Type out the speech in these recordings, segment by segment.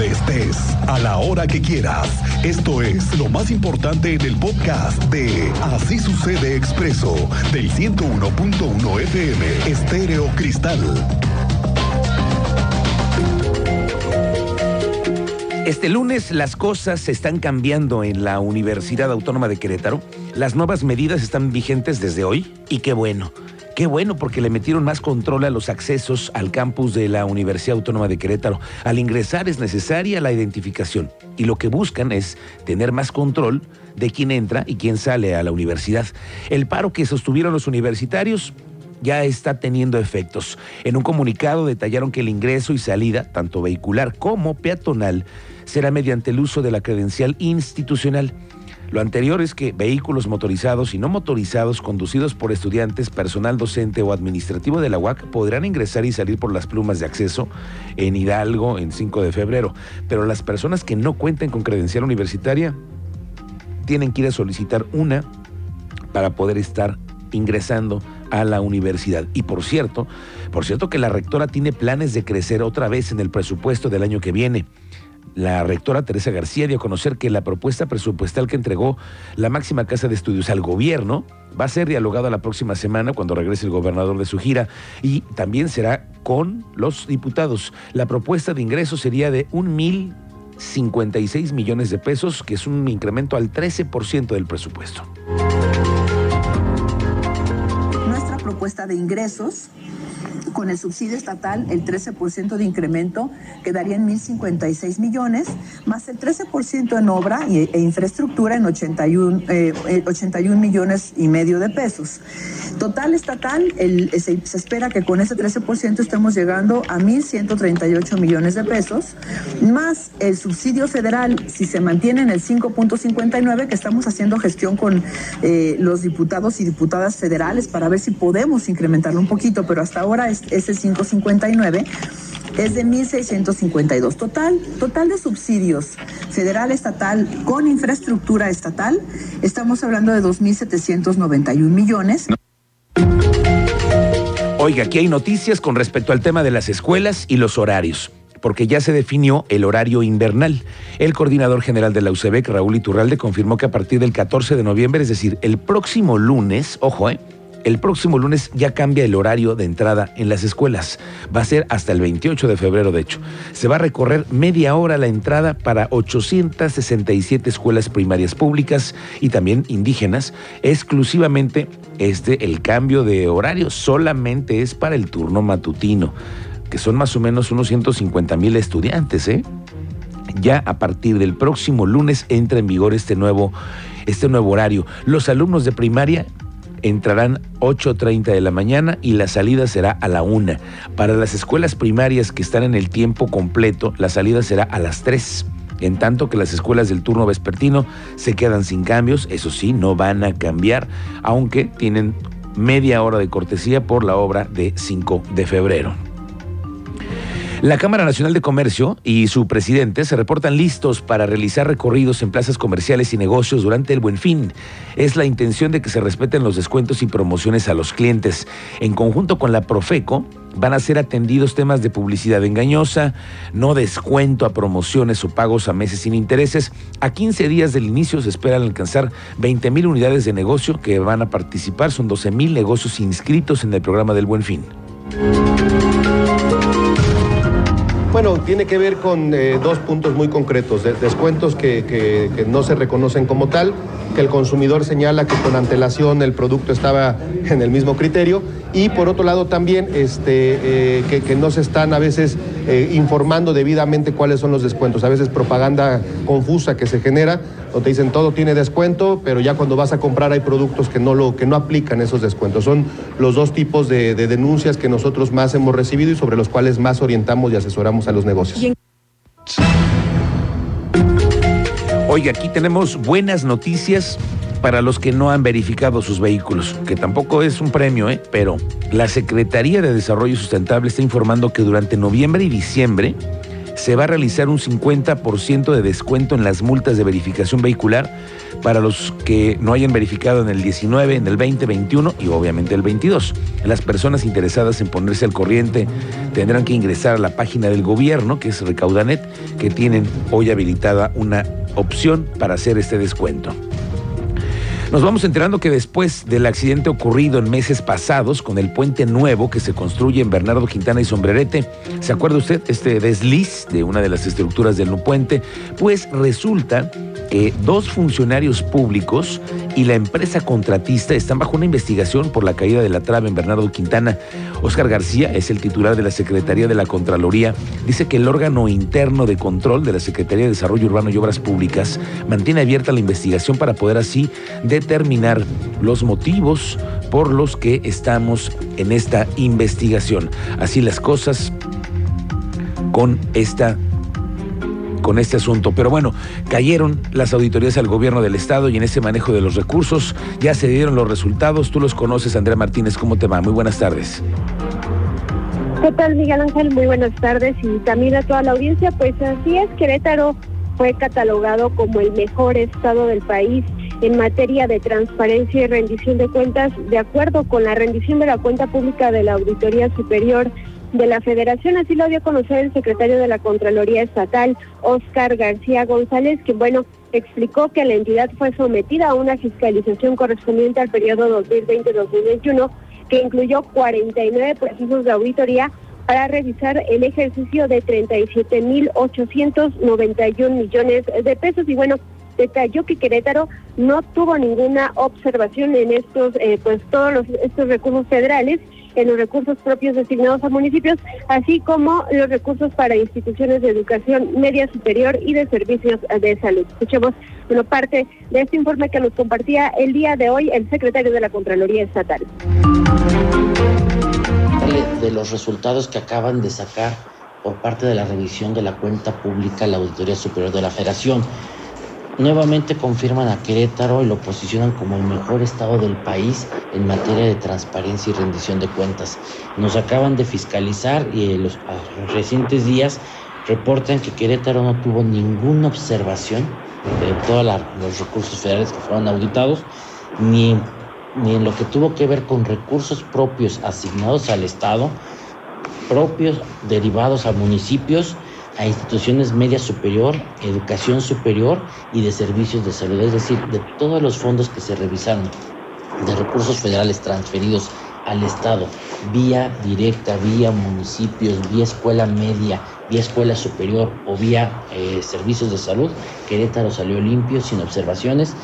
estés, a la hora que quieras. Esto es lo más importante en el podcast de Así sucede expreso del 101.1 FM Estéreo Cristal. Este lunes las cosas se están cambiando en la Universidad Autónoma de Querétaro. Las nuevas medidas están vigentes desde hoy y qué bueno. Qué bueno porque le metieron más control a los accesos al campus de la Universidad Autónoma de Querétaro. Al ingresar es necesaria la identificación y lo que buscan es tener más control de quién entra y quién sale a la universidad. El paro que sostuvieron los universitarios ya está teniendo efectos. En un comunicado detallaron que el ingreso y salida, tanto vehicular como peatonal, será mediante el uso de la credencial institucional. Lo anterior es que vehículos motorizados y no motorizados conducidos por estudiantes, personal docente o administrativo de la UAC podrán ingresar y salir por las plumas de acceso en Hidalgo en 5 de febrero, pero las personas que no cuenten con credencial universitaria tienen que ir a solicitar una para poder estar ingresando a la universidad. Y por cierto, por cierto que la rectora tiene planes de crecer otra vez en el presupuesto del año que viene. La rectora Teresa García dio a conocer que la propuesta presupuestal que entregó la máxima casa de estudios al gobierno va a ser dialogada la próxima semana cuando regrese el gobernador de su gira y también será con los diputados. La propuesta de ingreso sería de un mil 56 millones de pesos, que es un incremento al 13% del presupuesto. Nuestra propuesta de ingresos con el subsidio estatal, el 13% de incremento quedaría en 1.056 millones, más el 13% en obra e infraestructura en 81, 81 eh, millones y medio de pesos. Total estatal, el, se, se, espera que con ese 13% estemos llegando a 1.138 millones de pesos, más el subsidio federal, si se mantiene en el 5.59, que estamos haciendo gestión con eh, los diputados y diputadas federales para ver si podemos incrementarlo un poquito, pero hasta ahora es, es el 5.59 es de 1.652. Total, total de subsidios federal, estatal, con infraestructura estatal, estamos hablando de 2.791 millones. Oiga, aquí hay noticias con respecto al tema de las escuelas y los horarios porque ya se definió el horario invernal. El coordinador general de la UCEBEC, Raúl Iturralde, confirmó que a partir del 14 de noviembre, es decir, el próximo lunes, ojo, eh, el próximo lunes ya cambia el horario de entrada en las escuelas. Va a ser hasta el 28 de febrero, de hecho. Se va a recorrer media hora la entrada para 867 escuelas primarias públicas y también indígenas. Exclusivamente este, el cambio de horario solamente es para el turno matutino, que son más o menos unos 150 mil estudiantes, ¿eh? Ya a partir del próximo lunes entra en vigor este nuevo, este nuevo horario. Los alumnos de primaria entrarán 8.30 de la mañana y la salida será a la 1. Para las escuelas primarias que están en el tiempo completo, la salida será a las 3. En tanto que las escuelas del turno vespertino se quedan sin cambios, eso sí, no van a cambiar, aunque tienen media hora de cortesía por la obra de 5 de febrero. La Cámara Nacional de Comercio y su presidente se reportan listos para realizar recorridos en plazas comerciales y negocios durante el Buen Fin. Es la intención de que se respeten los descuentos y promociones a los clientes. En conjunto con la Profeco, van a ser atendidos temas de publicidad engañosa, no descuento a promociones o pagos a meses sin intereses. A 15 días del inicio se esperan alcanzar 20 mil unidades de negocio que van a participar. Son 12 mil negocios inscritos en el programa del Buen Fin. Bueno, tiene que ver con eh, dos puntos muy concretos, descuentos que, que, no se reconocen como tal, que el consumidor señala que con antelación el producto estaba en el mismo criterio y por otro lado también este, eh, que, que, no se están a veces eh, informando debidamente cuáles son los descuentos, a veces propaganda confusa que se genera, donde dicen todo tiene descuento, pero ya cuando vas a comprar hay productos que no, lo, que no aplican esos descuentos. Son los dos tipos de, de denuncias que nosotros más hemos recibido y sobre los cuales más orientamos y asesoramos a los negocios. Oiga, aquí tenemos buenas noticias para los que no han verificado sus vehículos, que tampoco es un premio, ¿eh? pero la Secretaría de Desarrollo Sustentable está informando que durante noviembre y diciembre se va a realizar un 50% de descuento en las multas de verificación vehicular para los que no hayan verificado en el 19, en el 20, 21 y obviamente el 22. Las personas interesadas en ponerse al corriente tendrán que ingresar a la página del gobierno, que es Recaudanet, que tienen hoy habilitada una opción para hacer este descuento. Nos vamos enterando que después del accidente ocurrido en meses pasados con el puente nuevo que se construye en Bernardo Quintana y Sombrerete, ¿se acuerda usted este desliz de una de las estructuras del puente? Pues resulta que dos funcionarios públicos y la empresa contratista están bajo una investigación por la caída de la trave en Bernardo Quintana. Oscar García es el titular de la Secretaría de la Contraloría. Dice que el órgano interno de control de la Secretaría de Desarrollo Urbano y Obras Públicas mantiene abierta la investigación para poder así determinar los motivos por los que estamos en esta investigación. Así las cosas con esta con este asunto. Pero bueno, cayeron las auditorías al gobierno del Estado y en ese manejo de los recursos ya se dieron los resultados. Tú los conoces, Andrea Martínez. ¿Cómo te va? Muy buenas tardes. ¿Qué tal, Miguel Ángel? Muy buenas tardes y también a toda la audiencia. Pues así es, Querétaro fue catalogado como el mejor estado del país en materia de transparencia y rendición de cuentas, de acuerdo con la rendición de la cuenta pública de la Auditoría Superior de la Federación. Así lo dio a conocer el secretario de la Contraloría Estatal, Oscar García González, que bueno, explicó que la entidad fue sometida a una fiscalización correspondiente al periodo 2020-2021 que incluyó 49 procesos de auditoría para revisar el ejercicio de 37.891 millones de pesos. Y bueno, detalló que Querétaro no tuvo ninguna observación en estos, eh, pues todos los, estos recursos federales en los recursos propios designados a municipios, así como los recursos para instituciones de educación media superior y de servicios de salud. Escuchemos una parte de este informe que nos compartía el día de hoy el secretario de la Contraloría Estatal. De los resultados que acaban de sacar por parte de la revisión de la cuenta pública la Auditoría Superior de la Federación nuevamente confirman a Querétaro y lo posicionan como el mejor estado del país en materia de transparencia y rendición de cuentas. Nos acaban de fiscalizar y en los, recientes días reportan que Querétaro no tuvo ninguna observación de todos los recursos federales que fueron auditados, ni, ni en lo que tuvo que ver con recursos propios asignados al Estado, propios derivados a municipios, a instituciones media superior, educación superior y de servicios de salud, es decir, de todos los fondos que se revisaron de recursos federales transferidos al Estado, vía directa, vía municipios, vía escuela media, vía escuela superior o vía eh, servicios de salud, Querétaro salió limpio, sin observaciones.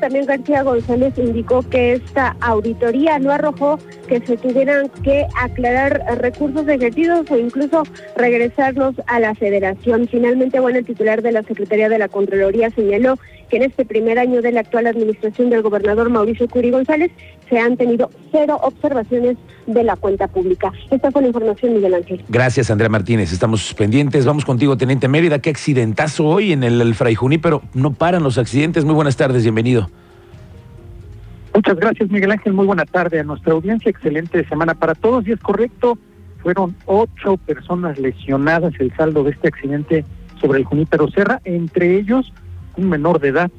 También García González indicó que esta auditoría no arrojó que se tuvieran que aclarar recursos ejercidos o incluso regresarlos a la federación. Finalmente, bueno, el titular de la Secretaría de la Contraloría señaló que en este primer año de la actual administración del gobernador Mauricio Curi González se han tenido cero observaciones de la cuenta pública. Esta fue la información, Miguel Ángel. Gracias, Andrea Martínez. Estamos pendientes. Vamos contigo, Teniente Mérida. Qué accidentazo hoy en el, el Fray pero no paran los accidentes. Muy buenas tardes, bienvenido. Muchas gracias, Miguel Ángel. Muy buena tarde a nuestra audiencia. Excelente semana para todos. Y es correcto, fueron ocho personas lesionadas el saldo de este accidente sobre el Junípero Serra, entre ellos un menor de edad.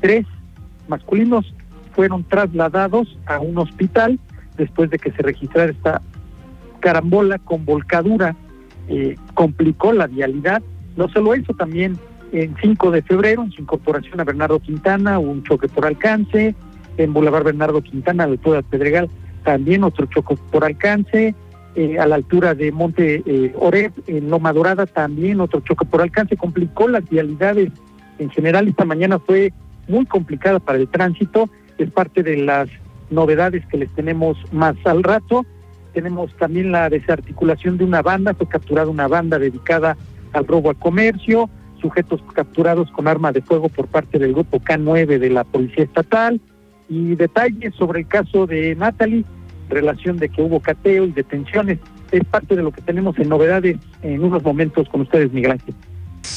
Tres masculinos fueron trasladados a un hospital después de que se registrara esta carambola con volcadura. Eh, complicó la vialidad. No solo eso, también en 5 de febrero, en su incorporación a Bernardo Quintana, un choque por alcance, en Boulevard Bernardo Quintana, a la altura de Pedregal, también otro choque por alcance, eh, a la altura de Monte eh, Oreb, en Loma Dorada, también otro choque por alcance, complicó las vialidades en general. Esta mañana fue muy complicada para el tránsito, es parte de las novedades que les tenemos más al rato. Tenemos también la desarticulación de una banda, fue capturada una banda dedicada al robo al comercio, sujetos capturados con arma de fuego por parte del grupo K9 de la Policía Estatal, y detalles sobre el caso de Natalie, relación de que hubo cateo y detenciones. Es parte de lo que tenemos en novedades en unos momentos con ustedes, Miguel.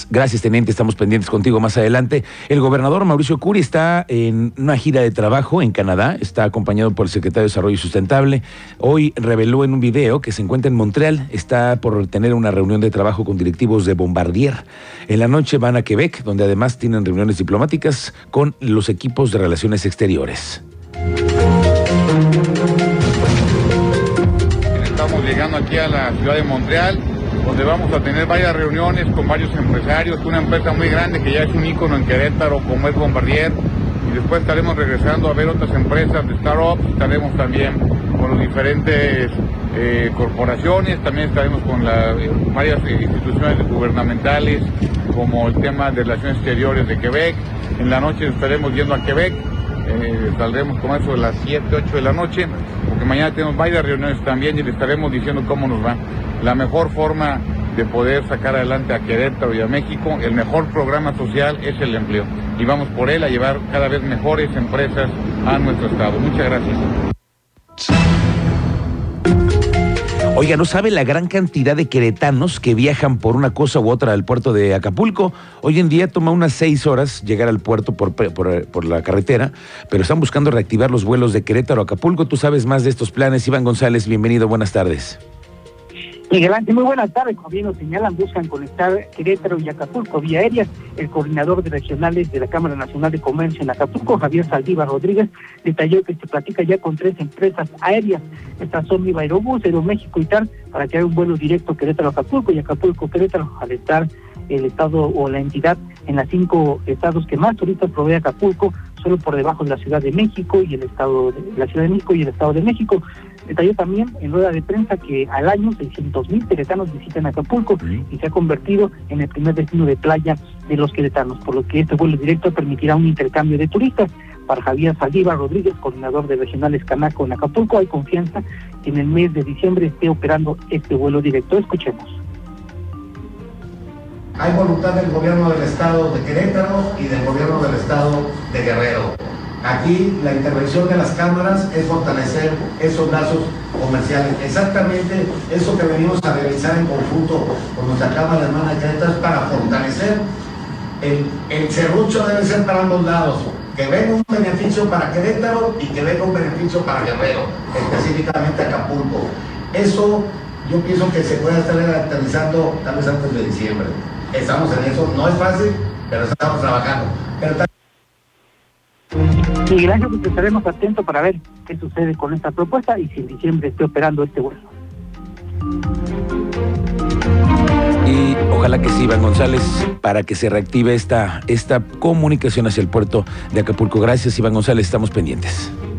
Gracias, teniente. Estamos pendientes contigo más adelante. El gobernador Mauricio Curi está en una gira de trabajo en Canadá. Está acompañado por el secretario de Desarrollo Sustentable. Hoy reveló en un video que se encuentra en Montreal. Está por tener una reunión de trabajo con directivos de Bombardier. En la noche van a Quebec, donde además tienen reuniones diplomáticas con los equipos de relaciones exteriores. Estamos llegando aquí a la ciudad de Montreal donde vamos a tener varias reuniones con varios empresarios, una empresa muy grande que ya es un ícono en Querétaro como es Bombardier, y después estaremos regresando a ver otras empresas de startups, estaremos también con las diferentes eh, corporaciones, también estaremos con varias instituciones gubernamentales, como el tema de relaciones exteriores de Quebec, en la noche estaremos yendo a Quebec, eh, saldremos con eso de las 7, 8 de la noche, porque mañana tenemos varias reuniones también y le estaremos diciendo cómo nos va. La mejor forma de poder sacar adelante a Querétaro y a México, el mejor programa social es el empleo. Y vamos por él a llevar cada vez mejores empresas a nuestro estado. Muchas gracias. Oiga, ¿no sabe la gran cantidad de queretanos que viajan por una cosa u otra al puerto de Acapulco? Hoy en día toma unas seis horas llegar al puerto por, por, la carretera, pero están buscando reactivar los vuelos de Querétaro a Acapulco. Tú sabes más de estos planes. Iván González, bienvenido, buenas tardes. Miguel Ángel, muy buenas tardes. Como bien nos señalan, buscan conectar Querétaro y Acapulco vía aérea. El coordinador de regionales de la Cámara Nacional de Comercio en Acapulco, Javier Saldívar Rodríguez, detalló que se platica ya con tres empresas aéreas. Estas son Viva Aerobús, Aeroméxico y tal, para que haya un vuelo directo Querétaro-Acapulco y Acapulco-Querétaro al estar el estado o la entidad en las cinco estados que más turistas provee Acapulco, solo por debajo de la Ciudad de México y el estado de la Ciudad de México y el estado de México. Detalló también en rueda de prensa que al año 600 mil queretanos visitan Acapulco y se ha convertido en el primer destino de playa de los queretanos, por lo que este vuelo directo permitirá un intercambio de turistas. Para Javier Saldívar Rodríguez, coordinador de regionales Canaco en Acapulco, hay confianza que en el mes de diciembre esté operando este vuelo directo. Escuchemos. Hay voluntad del gobierno del estado de Querétaro y del gobierno del estado de Guerrero Aquí la intervención de las cámaras es fortalecer esos lazos comerciales. Exactamente eso que venimos a realizar en conjunto con nuestra Cámara Hermana de Querétaro es para fortalecer. El, serrucho debe ser para ambos lados. Que venga un beneficio para Querétaro y que venga un beneficio para Guerrero, específicamente Acapulco. Eso yo pienso que se puede estar aterrizando tal vez antes de diciembre. Estamos en eso, no es fácil, pero estamos trabajando. Miguel Ángel, pues estaremos atentos para ver qué sucede con esta propuesta y si en diciembre esté operando este vuelo. Y ojalá que sí, Iván González, para que se reactive esta, esta comunicación hacia el puerto de Acapulco. Gracias, Iván González, estamos pendientes.